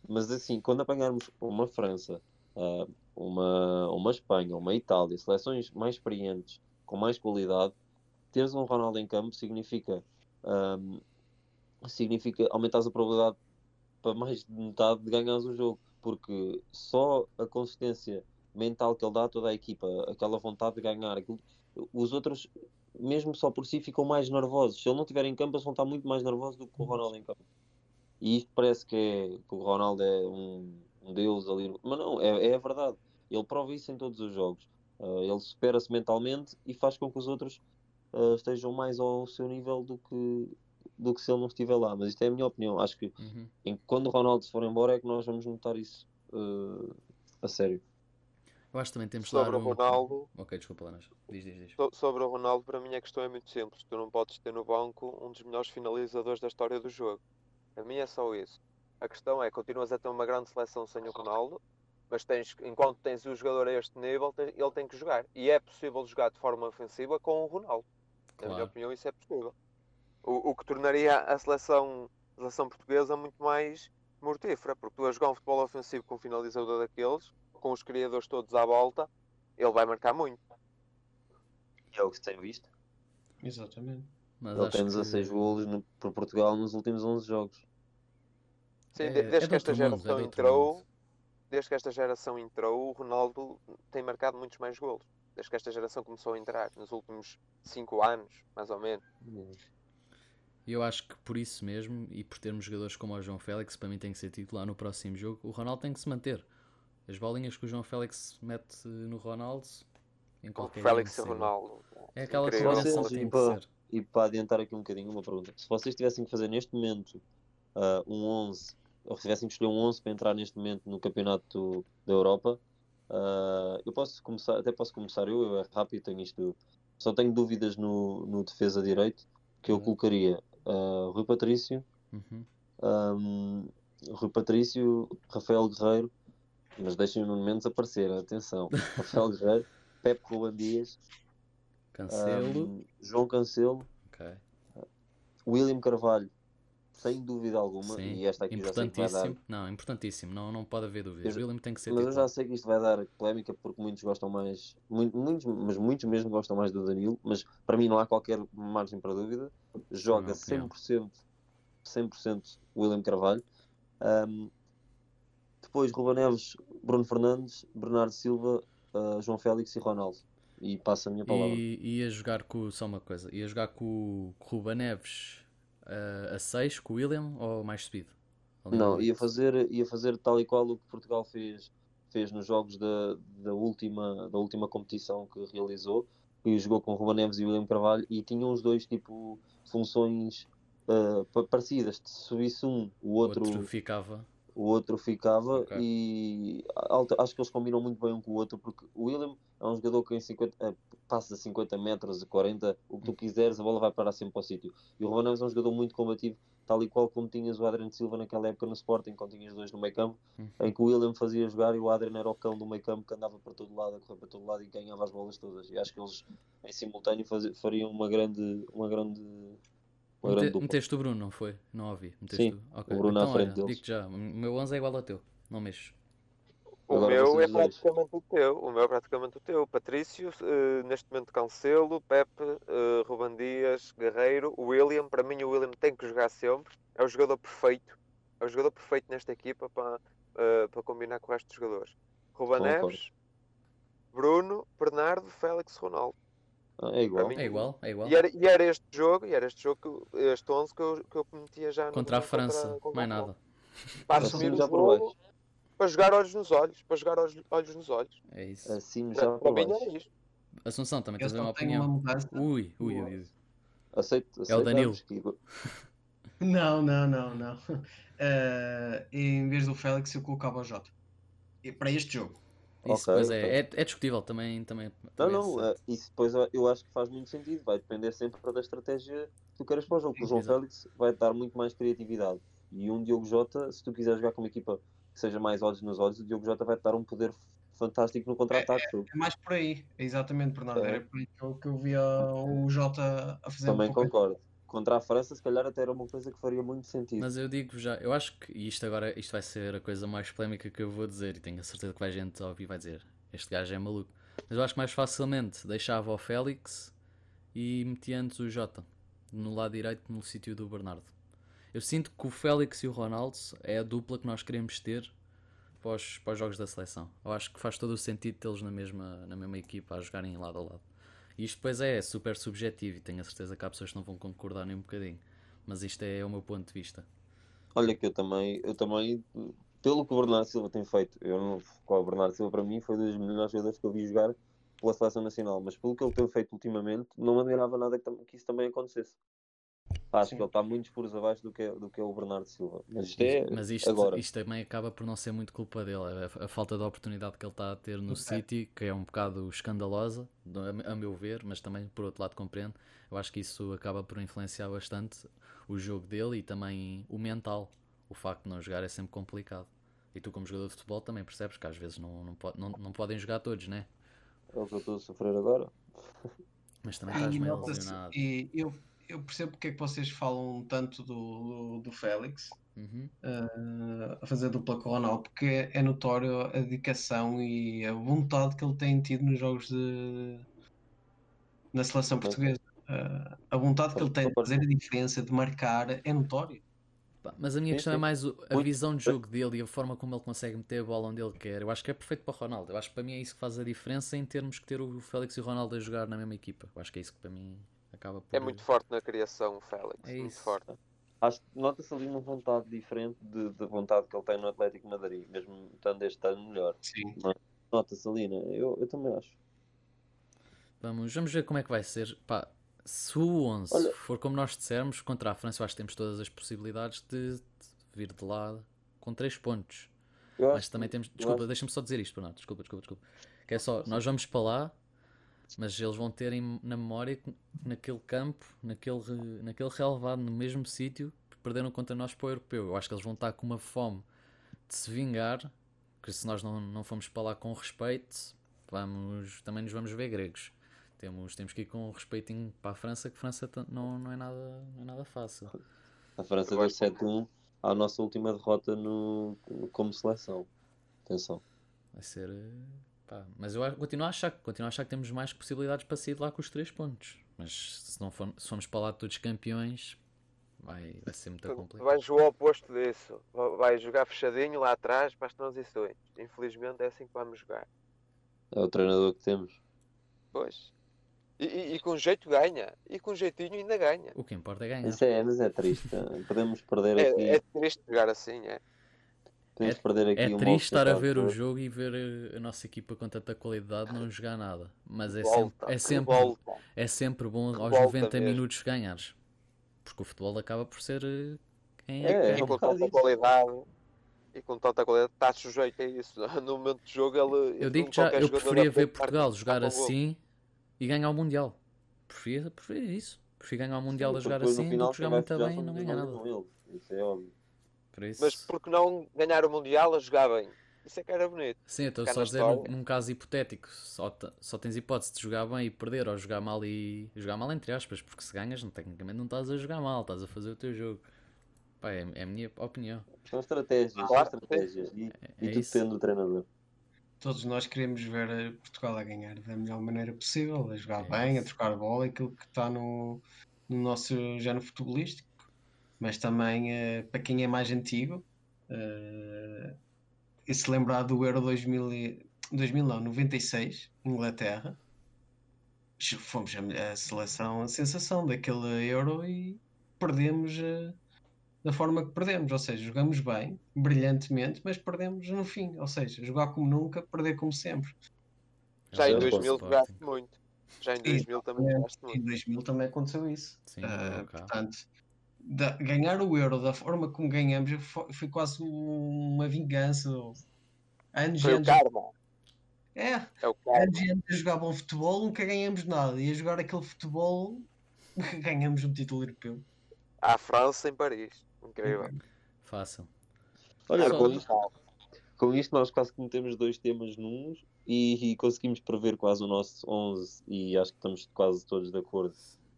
Mas assim, quando apanharmos uma França, uh, uma, uma Espanha, uma Itália, seleções mais experientes, com mais qualidade, teres um Ronaldo em campo significa, um, significa aumentar a probabilidade para mais de metade de ganhares o jogo, porque só a consistência mental que ele dá a toda a equipa, aquela vontade de ganhar, aquilo, os outros, mesmo só por si, ficam mais nervosos. Se ele não estiver em campo, eles vão estar muito mais nervosos do que o Ronaldo em campo. E isto parece que, é, que o Ronaldo é um, um deus ali. Mas não, é, é a verdade. Ele prova isso em todos os jogos. Uh, ele supera-se mentalmente e faz com que os outros uh, estejam mais ao seu nível do que, do que se ele não estiver lá. Mas isto é a minha opinião. Acho que uhum. em, quando o Ronaldo se for embora é que nós vamos notar isso uh, a sério. Eu acho que também temos sobre o Ronaldo. Ok, desculpa, Lanas. Diz, diz, diz. Sobre o Ronaldo, para mim a questão é muito simples. Tu não podes ter no banco um dos melhores finalizadores da história do jogo. A mim é só isso. A questão é, continuas a ter uma grande seleção sem o Ronaldo, mas tens, enquanto tens o jogador a este nível, ele tem que jogar. E é possível jogar de forma ofensiva com o Ronaldo. Claro. Na minha opinião, isso é possível. O, o que tornaria a seleção, a seleção portuguesa muito mais mortífera, porque tu a jogar um futebol ofensivo com um finalizador daqueles, com os criadores todos à volta, ele vai marcar muito. E é o que se tem visto. Exatamente. Mas ele tem 16 que... golos no, por Portugal nos últimos 11 jogos. Sim, é, desde é que esta geração mundo, é entrou, desde que esta geração entrou, o Ronaldo tem marcado muitos mais golos. Desde que esta geração começou a entrar, nos últimos 5 anos, mais ou menos. E eu acho que por isso mesmo, e por termos jogadores como o João Félix, para mim tem que ser titular no próximo jogo, o Ronaldo tem que se manter. As bolinhas que o João Félix mete no Ronaldo em qualquer o Félix e Ronaldo. É aquela combinação que tem que ser. E para adiantar aqui um bocadinho uma pergunta. Se vocês tivessem que fazer neste momento uh, um 11, ou se tivessem que escolher um 11 para entrar neste momento no campeonato da Europa, uh, eu posso começar, até posso começar eu, eu é rápido, tenho isto, só tenho dúvidas no, no defesa direito, que eu uhum. colocaria uh, Rui Patrício, uhum. um, Rui Patrício, Rafael Guerreiro mas deixem o Nuno Mendes aparecer, atenção. (laughs) Rafael Guerreiro, Pepe Ruban Dias, Cancelo, um, João Cancelo, okay. William Carvalho, sem dúvida alguma. Sim, e esta aqui importantíssimo. Já sei que vai dar... Não, importantíssimo, não, não pode haver dúvidas. William tem que ser. Mas eu já sei que isto vai dar polémica porque muitos gostam mais, muitos, mas muitos mesmo gostam mais do Danilo. Mas para mim não há qualquer margem para dúvida. Joga 100%, 100% William Carvalho. Um, depois Ruba Neves, Bruno Fernandes, Bernardo Silva, uh, João Félix e Ronaldo. E passa a minha palavra. E ia jogar com, só uma coisa, ia jogar com, o Ruba Neves uh, a 6 com o William ou mais subido? Não, ia fazer, ia fazer tal e qual o que Portugal fez, fez nos jogos da, da, última, da última competição que realizou, e jogou com Ruben Neves e William Carvalho, e tinham os dois tipo funções uh, parecidas. Se subisse um, o outro, outro ficava. O outro ficava okay. e acho que eles combinam muito bem um com o outro porque o William é um jogador que em 50, uh, passa a 50 metros, a 40, o que tu hum. quiseres, a bola vai parar sempre para o sítio. E o Ruben Neves é um jogador muito combativo, tal e qual como tinhas o Adriano Silva naquela época no Sporting, quando tinhas dois no meio campo, uhum. em que o William fazia jogar e o Adriano era o cão do meio campo que andava para todo lado, a correr para todo lado e ganhava as bolas todas. E acho que eles em simultâneo faz, fariam uma grande, uma grande Mete, meteste o Bruno, não foi? Não ouvi. Meteste Sim, o... Okay. o Bruno então, à frente olha, digo já, o meu 11 é igual ao teu, não mexo. O Agora meu é praticamente o teu. O meu é praticamente o teu. Patrício, uh, neste momento Cancelo, Pepe, uh, Ruben Dias, Guerreiro, William. Para mim, o William tem que jogar sempre. É o jogador perfeito. É o jogador perfeito nesta equipa para, uh, para combinar com o resto dos jogadores. Ruben Neves, Bruno, Bernardo, Félix, Ronaldo. Ah, é igual. É igual, é igual. E era, e era, este jogo, e era este jogo, este 11 que eu, que eu metia já contra a França, contra, contra mais nada. Para assumir o jogo, para jogar olhos nos olhos, para jogar olhos, olhos nos olhos. É isso. Assim já para, mim é isto. Assunção, também tens uma opinião. Uma ui, ui, ui, ui. Aceito, aceito é o Danilo. (laughs) Não, não, não, não. Uh, (laughs) em vez do Félix eu colocava o Jota. E para este jogo. Isso okay, okay. É, é, é, discutível também. também, também não, não, é isso depois eu acho que faz muito sentido. Vai depender sempre da estratégia que tu queres para o jogo. O João Félix vai dar muito mais criatividade. E um Diogo Jota, se tu quiseres jogar com uma equipa que seja mais olhos nos olhos, o Diogo Jota vai dar um poder fantástico no contra-ataque. É, é, mais por aí, exatamente, Bernardo. É. Era por aí que eu, que eu via o Jota a fazer Também um concordo contra a França, se calhar até era uma coisa que faria muito sentido. Mas eu digo já, eu acho que isto agora isto vai ser a coisa mais polémica que eu vou dizer e tenho a certeza que vai gente ouvir e vai dizer este gajo é maluco. Mas eu acho que mais facilmente deixava o Félix e metia antes o Jota no lado direito no sítio do Bernardo. Eu sinto que o Félix e o Ronaldo é a dupla que nós queremos ter para os, para os jogos da seleção. Eu acho que faz todo o sentido tê-los na mesma, na mesma equipa a jogarem lado a lado. Isto depois é super subjetivo e tenho a certeza que há pessoas que não vão concordar nem um bocadinho. Mas isto é o meu ponto de vista. Olha que eu também, eu também, pelo que o Bernardo Silva tem feito, eu não, o Bernardo Silva para mim foi dos melhores jogadores que eu vi jogar pela seleção nacional, mas pelo que ele tem feito ultimamente, não admirava nada que, que isso também acontecesse. Acho Sim. que ele está muitos furos abaixo do que, é, do que é o Bernardo Silva. Mas isto, é Mas isto, agora. isto também acaba por não ser muito culpa dele. A, a falta de oportunidade que ele está a ter no okay. City, que é um bocado escandalosa, a, a meu ver, mas também por outro lado compreendo. Eu acho que isso acaba por influenciar bastante o jogo dele e também o mental. O facto de não jogar é sempre complicado. E tu, como jogador de futebol, também percebes que às vezes não, não, não, não podem jogar todos, né? É o que eu estou a sofrer agora. Mas também estás meio lesionado. E eu eu percebo porque é que vocês falam tanto do, do Félix uhum. uh, a fazer dupla com o Ronaldo, porque é notório a dedicação e a vontade que ele tem tido nos jogos de na seleção portuguesa. Uh, a vontade que ele tem de fazer a diferença, de marcar, é notório. Mas a minha questão é mais a visão de jogo dele e a forma como ele consegue meter a bola onde ele quer. Eu acho que é perfeito para o Ronaldo. Eu acho que para mim é isso que faz a diferença em termos que ter o Félix e o Ronaldo a jogar na mesma equipa. Eu acho que é isso que para mim Acaba por... É muito forte na criação, Félix. É muito forte. Acho nota-se ali uma vontade diferente de, de, vontade que ele tem no Atlético Madrid, mesmo estando este ano melhor. Sim. Nota-se ali, né? Eu, eu também acho. Vamos, vamos ver como é que vai ser. Pá, se o 11 Olha... for como nós dissermos, contra a França, eu acho que temos todas as possibilidades de, de vir de lá com 3 pontos. Mas também temos. Desculpa, acho... deixa-me só dizer isto, Bernardo. Desculpa, desculpa, desculpa. Que é só, nós vamos para lá mas eles vão ter na memória que naquele campo, naquele, naquele relevado, no mesmo sítio, perderam contra nós para o europeu. Eu acho que eles vão estar com uma fome de se vingar, que se nós não, não formos para lá com respeito, vamos, também nos vamos ver gregos. Temos, temos que ir com respeitinho para a França, que a França não, não, é, nada, não é nada fácil. A França deu 7-1 à nossa última derrota no, como seleção. Atenção. Vai ser Pá, mas eu continuo a, achar, continuo a achar que temos mais possibilidades para sair de lá com os três pontos. Mas se não for, se formos para lá todos campeões, vai, vai ser muito complicado. Vai jogar o oposto disso. Vai jogar fechadinho lá atrás para as transições. Infelizmente é assim que vamos jogar. É o treinador que temos. Pois. E, e, e, com jeito ganha. E com jeitinho ainda ganha. O que importa é ganhar. Isso é, mas é triste. (laughs) Podemos perder é, aqui. É triste jogar assim, é. Podemos perder aqui É um triste estar a ver o jogo e ver eh, a nossa equipa com tanta qualidade não jogar nada. Mas é Volta, sempre, é sempre, volta. é sempre bom aos Volta 90 mesmo. minutos ganhares. Porque o futebol acaba por ser eh, quem É, é, quem. com tanta isso. qualidade. E com tanta qualidade, estás sujeito a isso. (laughs) No momento de jogo, ele. Eu digo que já, eu preferia ver Portugal jogar assim e ganhar o Mundial. Preferia, preferia isso. Prefiro ganhar o Mundial a jogar assim do que jogar muito bem e não ganhar nada. com ele. Isso é óbvio. Por isso, Mas por que não ganhar o Mundial a jogar bem? Isso é que era bonito. sim, eu estou ficar só a dizer num, num caso hipotético. Só, só tens hipótese de jogar bem e perder ou jogar mal e. jogar mal entre aspas, porque se ganhas, não- tecnicamente não estás a jogar mal, estás a fazer o teu jogo. Pá, é, é a minha opinião. São estratégias, são Claro, estratégias. E, É e tudo depende do treinador. Todos nós queremos ver eh, Portugal a ganhar da melhor maneira possível, a jogar É bem, a trocar bola, aquilo que está no, no nosso género futebolístico. Mas também, eh, para quem é mais antigo, eh, e se lembrar do Euro 2000, e- 2000 não, 96, Inglaterra, fomos a, a seleção, a sensação daquele Euro e perdemos eh, da forma que perdemos. Ou seja, jogamos bem, brilhantemente, mas perdemos no fim. Ou seja, jogar como nunca, perder como sempre. Já em Eu 2000 Sporting. jogaste muito. Já em 2000 também jogaste Em muito. 2000 também aconteceu isso. Sim, cá. portanto, da- ganhar o Euro da forma como ganhamos foi, foi quase uma vingança. Anos Foi o anos, karma. é, É o karma. anos e anos a jogar bom futebol, nunca ganhamos nada. E a jogar aquele futebol, ganhamos um título europeu. À França em Paris. Incrível. Fácil. Olha, Só- com isto, com isto nós quase que metemos dois temas num e, e conseguimos prever quase o nosso 11 e acho que estamos quase todos de acordo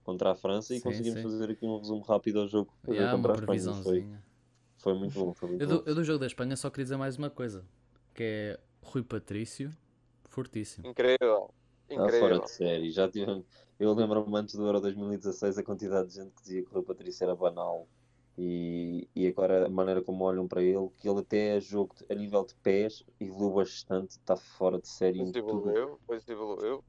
contra a França e Sim, conseguimos sim. fazer aqui um resumo rápido ao jogo, jogo Yeah, contra a Espanha. Foi, previsãozinha. foi muito bom. Foi muito Eu bom. do, eu do jogo da Espanha só queria dizer mais uma coisa. Que é Rui Patrício, fortíssimo. Incrível. Fora Incrível. de série. Já tivemos... Eu lembro-me antes do Euro 2016 a quantidade de gente que dizia que o Rui Patrício era banal. E, e agora a maneira como olham para ele, que ele até a jogo de- a nível de pés evoluiu bastante, está fora de série em Pois tudo. evoluiu. Pois evoluiu.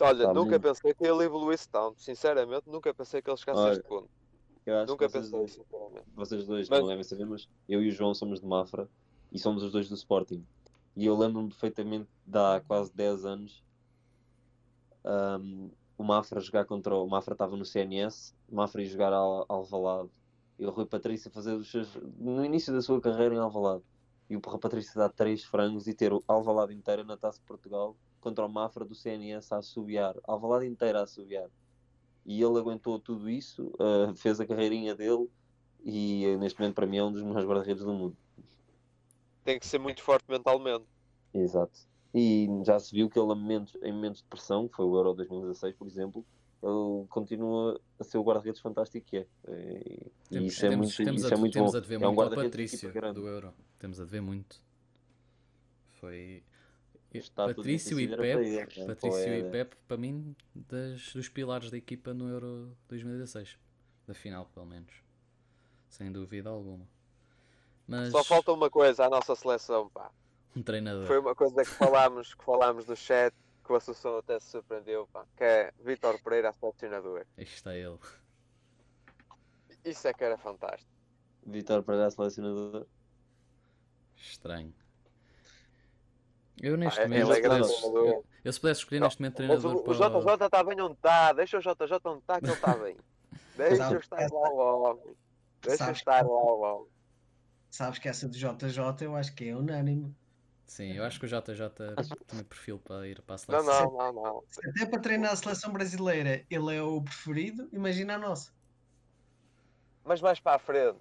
Olha, Tá nunca pensei que ele evoluísse tanto. Sinceramente, nunca pensei que ele chegasse a Olha, este ponto. Nunca vocês pensei, sinceramente. vocês dois Mas- não devem saber, mas eu e o João somos de Mafra e somos os dois do Sporting. E eu lembro-me perfeitamente de há quase 10 anos um, o Mafra jogar contra o, o Mafra estava no CNS, o Mafra ia jogar ao Alvalade e o Rui Patrício fazer os seus no início da sua carreira em Alvalade e o Rui Patrício dar 3 frangos e ter o Alvalade inteira na Taça de Portugal contra o Mafra do CNS a assobiar, Alvalade inteira a assobiar e ele aguentou tudo isso, uh, fez a carreirinha dele e uh, neste momento para mim é um dos melhores guarda-redes do mundo. Tem que ser muito forte mentalmente. Exato. E já se viu que ele, a momentos- em momentos de pressão, que foi o Euro 2016, por exemplo, ele continua a ser o guarda-redes fantástico que é. E, e Temos, isso é temos, muito, temos isso a, é muito temos bom. a dever é um muito ao Patrício do Euro. Temos a dever muito. Foi. Está tudo Patrício e difícil, era para Pep, ele, né? Patrício e Poeda. Pep, para mim, das, dos pilares da equipa no Euro 2016. Da final, pelo menos. Sem dúvida alguma. Mas Só falta uma coisa à nossa seleção, pá. um treinador. Foi uma coisa que falámos, que falámos no chat, que o Assunção até se surpreendeu, pá. Que é Vítor Pereira, selecionador. Aí está ele. Isso é que era fantástico. Vitor Pereira, selecionador. Estranho. Eu neste é- momento. é se grande pudesse- eu, eu se pudesse escolher Não, neste momento treinador o, o para. JJ está bem onde está. Deixa o JJ onde está, que ele está bem. (laughs) Deixa estar lá o homem. Deixa estar lá o homem. Sabes que essa do JJ eu acho que é unânime. Sim, eu acho que o JJ tinha perfil para ir para a Não, seleção. não, não, não. Se até para treinar a seleção brasileira ele é o preferido, imagina a nossa. Mas mais para a frente.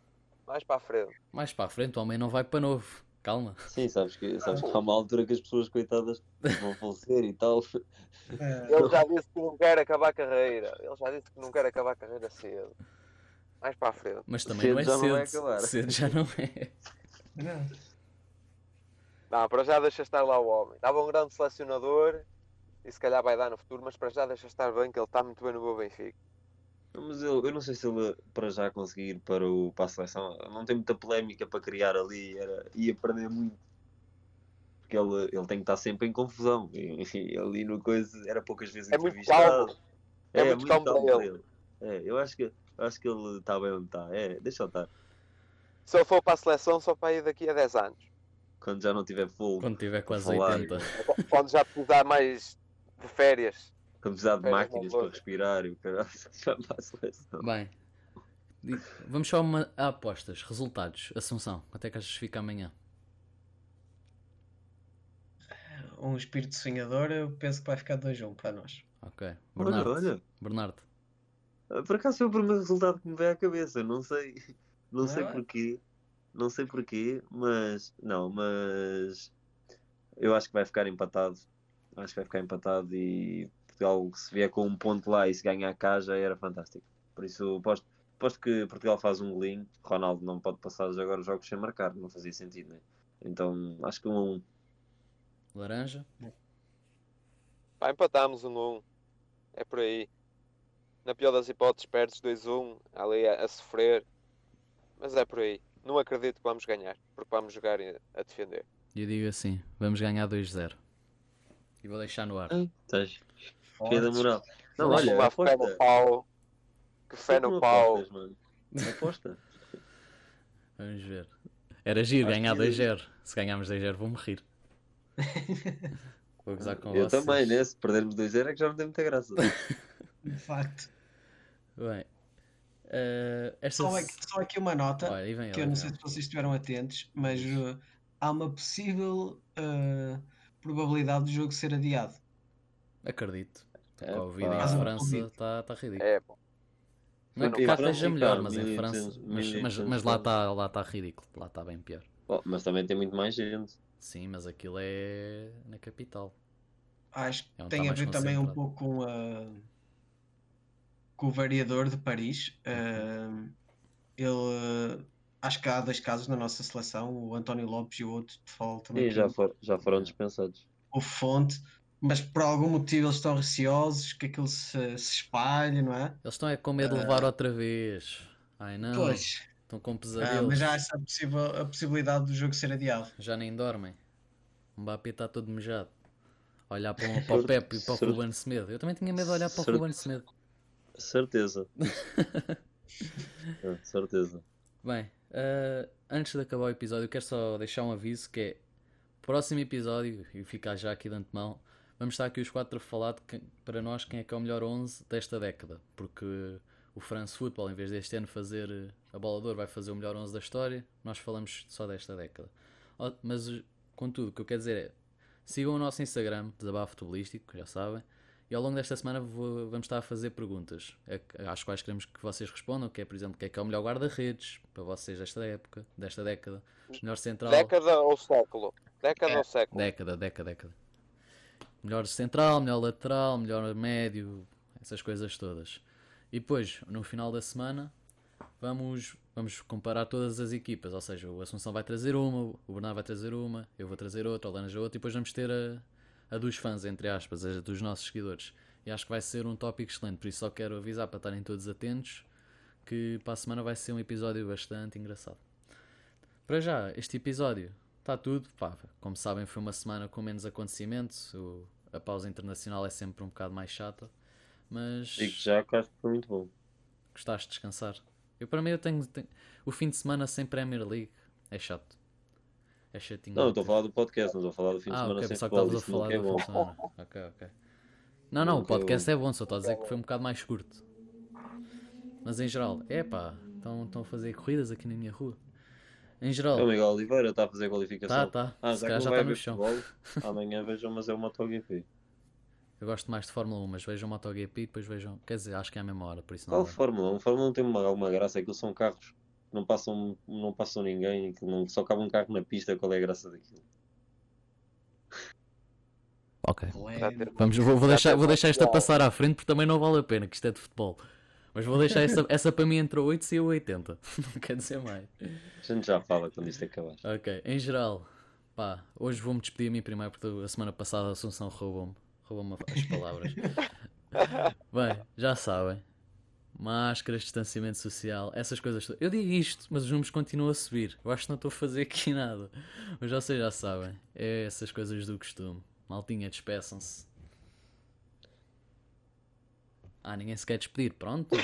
Mais para a frente. Mais para a frente, o homem não vai para novo. Calma. Sim, sabes que, sabes que há uma altura que as pessoas coitadas vão falecer e tal. Eh, Ele já disse que não quer acabar a carreira. Ele já disse que não quer acabar a carreira cedo. Mais para a frente. Mas também Cedo não é já não vai cedo. acabar. cedo já não é. não. Não, para já deixa estar lá o homem. Dava um grande selecionador e se calhar vai dar no futuro, mas para já deixa estar bem que ele está muito bem no meu Benfica. Mas eu, eu não sei se ele para já conseguir ir para, o, para a seleção não tem muita polémica para criar ali, era, ia perder muito. Porque ele, ele tem que estar sempre em confusão. E, e ali no coisa era poucas vezes É muito entrevistado. calmo. É muito calmo para ele. É, eu acho que, eu acho que ele está bem onde está. É, deixa ele estar. Se ele for para a seleção, só para ir daqui a 10 anos. quando já não tiver fogo. Quando tiver quase falar, 80. Quando já precisar mais de férias. Quando precisar de máquinas para respirar e o caralho. (laughs) Bem, vamos só uma, a apostas. Resultados. Assunção. Quanto é que achas que fica amanhã? Um espírito sonhador, eu penso que vai ficar 2-1 para nós. Ok. Bernardo. Olha, olha. Bernardo. Ah, por acaso foi o primeiro resultado que me veio à cabeça. Não sei. Não, não sei é? porquê. Não sei porquê, mas. Não, mas. Eu acho que vai ficar empatado. Acho que vai ficar empatado e Portugal, se vier com um ponto lá e se ganhar cá, já era fantástico. Por isso, aposto, aposto que Portugal faz um golinho. Ronaldo não pode passar agora os jogos sem marcar, não fazia sentido, né? Então, acho que um a um. Laranja? Vai, empatámos um a um. É por aí. Na pior das hipóteses, perdes 2-1, ali a, a sofrer. Mas é por aí não acredito que vamos ganhar, porque vamos jogar a defender. Eu digo assim, vamos ganhar 2-0. E vou deixar no ar. Estás cheio da moral. Não, olha, uma fé no pau. Que fé no pau. Aposta. (laughs) vamos ver. Era giro Acho ganhar 2-0. Se ganharmos 2-0 vou morrer. vou gozar com Eu vocês. também, né? Se perdermos 2-0 é que já não tem muita graça. (laughs) De facto. Bem, Uh, esta... só, aqui, só, aqui, uma nota Olha, vem, que eu não sei se vocês estiveram atentos, mas uh, há uma possível uh, probabilidade do jogo ser adiado. Acredito. É, o Covid em França está tá ridículo. É, bom. Não é que cá esteja melhor, mas em França. Mas, mas, mas lá está lá tá ridículo. Lá está bem pior. Oh, mas também tem muito mais gente. Sim, mas aquilo é na capital. Acho que é tem tá a ver também um pouco com a com o variador de Paris. Uh, ele acho que há dois casos na nossa seleção, o António Lopes e o outro de futebol também. E já, for, já foram dispensados. O Fonte, mas por algum motivo eles estão receosos que aquilo se, se espalhe, não é? Eles estão é com medo de levar uh, outra vez. Ai não. Pois. Estão com pesadelos. Uh, mas já há essa possível, a possibilidade do jogo ser adiado. Já nem dormem. O Mbappé está todo mejado. Olhar para, um, (laughs) para o Pepe e para o Ruben Semedo. Eu também tinha medo de olhar para o Ruben Semedo. Certeza. (laughs) é, certeza. Bem, uh, antes de acabar o episódio, quero só deixar um aviso que é próximo episódio, e ficar já aqui de antemão, vamos estar aqui os quatro a falar de que, para nós quem é que é o melhor 11 desta década, porque o France Football, em vez deste ano fazer eh, a bola vai fazer o melhor 11 da história, nós falamos só desta década. Mas, contudo, o que eu quero dizer é, sigam o nosso Instagram, Desabafo Futebolístico, já sabem, e ao longo desta semana vou, vamos estar a fazer perguntas às quais queremos que vocês respondam, que é, por exemplo, que é que é o melhor guarda-redes para vocês desta época, desta década, melhor central. Década ou século? Década é. ou século? Década, década, década. Melhor central, melhor lateral, melhor médio, essas coisas todas. E depois, no final da semana, vamos, vamos comparar todas as equipas. Ou seja, o Assunção vai trazer uma, o Bernardo vai trazer uma, eu vou trazer outra, o Laranja outra, e depois vamos ter a, a dos fãs, entre aspas, a dos nossos seguidores. E acho que vai ser um tópico excelente, por isso só quero avisar para estarem todos atentos que para a semana vai ser um episódio bastante engraçado. Para já, este episódio está tudo. Pá, como sabem, foi uma semana com menos acontecimentos. O, a pausa internacional é sempre um bocado mais chata. Mas. E que já que acho que foi muito bom. Gostaste de descansar? Eu, para mim, eu tenho, tenho, O fim de semana sem Premier League é chato. É chatinho. Não, estou a falar do podcast, não estou a falar do fim de ah, semana okay, sem futebol. Isso nunca é bom. (laughs) ok, ok. Não, não, o podcast é bom, só estou a dizer que foi um bocado mais curto. Mas em geral, é pá, estão a fazer corridas aqui na minha rua. Em geral. É o Miguel Oliveira está a fazer qualificação. Tá, tá. Ah, Se já, já está no chão. Futebol, (laughs) amanhã vejam, mas é o MotoGP. Eu gosto mais de Fórmula 1, mas vejam o MotoGP e depois vejam. Quer dizer, acho que é a mesma hora, por isso não. Qual Fórmula 1? Fórmula 1 tem uma, uma graça, aquilo são carros não passam, não passam ninguém, que não, só cabe um carro na pista, qual é a graça daquilo? Ok. Vamos, vou, vou, deixar, vou deixar esta passar à frente porque também não vale a pena, que isto é de futebol. Mas vou deixar essa, essa para mim entre 8 e 80. (laughs) Não quer dizer mais. A gente já fala quando isto acabar. Ok, em geral, pá, hoje vou-me despedir a mim primeiro porque a semana passada a Assunção roubou-me roubou as palavras. (laughs) Bem, já sabem máscaras, distanciamento social, essas coisas. Eu digo isto, mas os números continuam a subir. Eu acho que não estou a fazer aqui (laughs) nada. Mas vocês já sabem. É essas coisas do costume. Maltinha, despeçam-se. Ah, ninguém se quer despedir, pronto.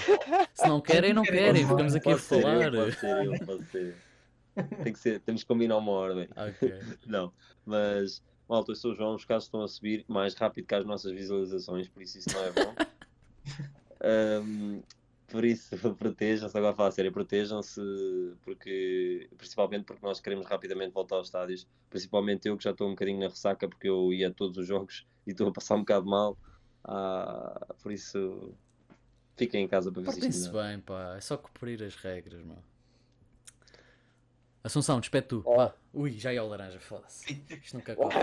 Se não (laughs) querem, não querem. Ficamos aqui a falar. Pode ser eu, pode ser. Tem que ser, temos que combinar uma ordem. Ok. (laughs) Não, mas malta, eu sou o João, os casos estão a subir mais rápido que as nossas visualizações, por isso isso não é bom. (laughs) Um, por isso, protejam-se, agora fala a sério, protejam-se, porque, principalmente porque nós queremos rapidamente voltar aos estádios, principalmente eu que já estou um bocadinho na ressaca porque eu ia a todos os jogos e estou a passar um bocado mal, ah, por isso fiquem em casa para ver se isto bem, pá, é só cumprir as regras, mano. Assunção, despede tu, oh. vá. Ui, já é o laranja, foda-se. Isto nunca (laughs) conta.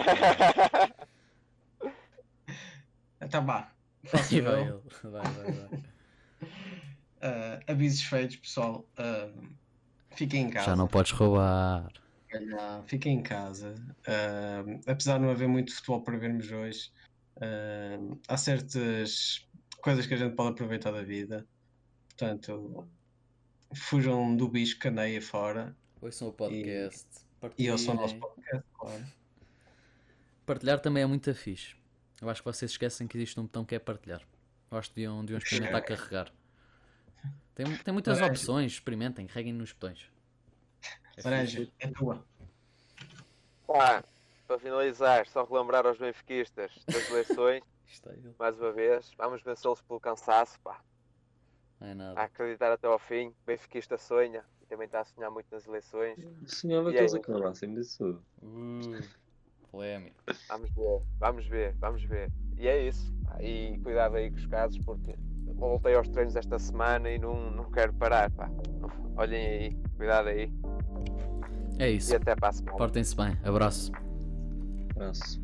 Então vá. Faço vai, ele. vai, vai, vai. Uh, (laughs) avisos feitos, pessoal. Uh, fiquem em casa. Já não podes roubar. Não, fiquem em casa. Uh, apesar de não haver muito futebol para vermos hoje, há certas coisas que a gente pode aproveitar da vida. Portanto, fujam do bicho caneia fora. Ouçam o podcast. E, e ouçam o nosso podcast, claro. Partilhar também é muito fixe. Eu acho que vocês esquecem que existe um botão que é partilhar. Eu acho que deviam, deviam experimentar (laughs) carregar. Tem, tem muitas Laranja. opções, experimentem, reguem nos botões. É Laranja, é tua. Pá, para finalizar, só relembrar aos benfiquistas das eleições, (laughs) mais uma vez, vamos vencê-los pelo cansaço, pá. É nada. A acreditar até ao fim, benfiquista sonha, e também está a sonhar muito nas eleições. Sonhava que eles acabassem disso. Uh, polémico. Vamos ver, vamos ver, vamos ver. E é isso. E cuidado aí com os casos, porque voltei aos treinos esta semana e não, não quero parar. Pá. Olhem aí, cuidado aí. É isso. E até para a semana. Portem-se bem. Abraço. Abraço.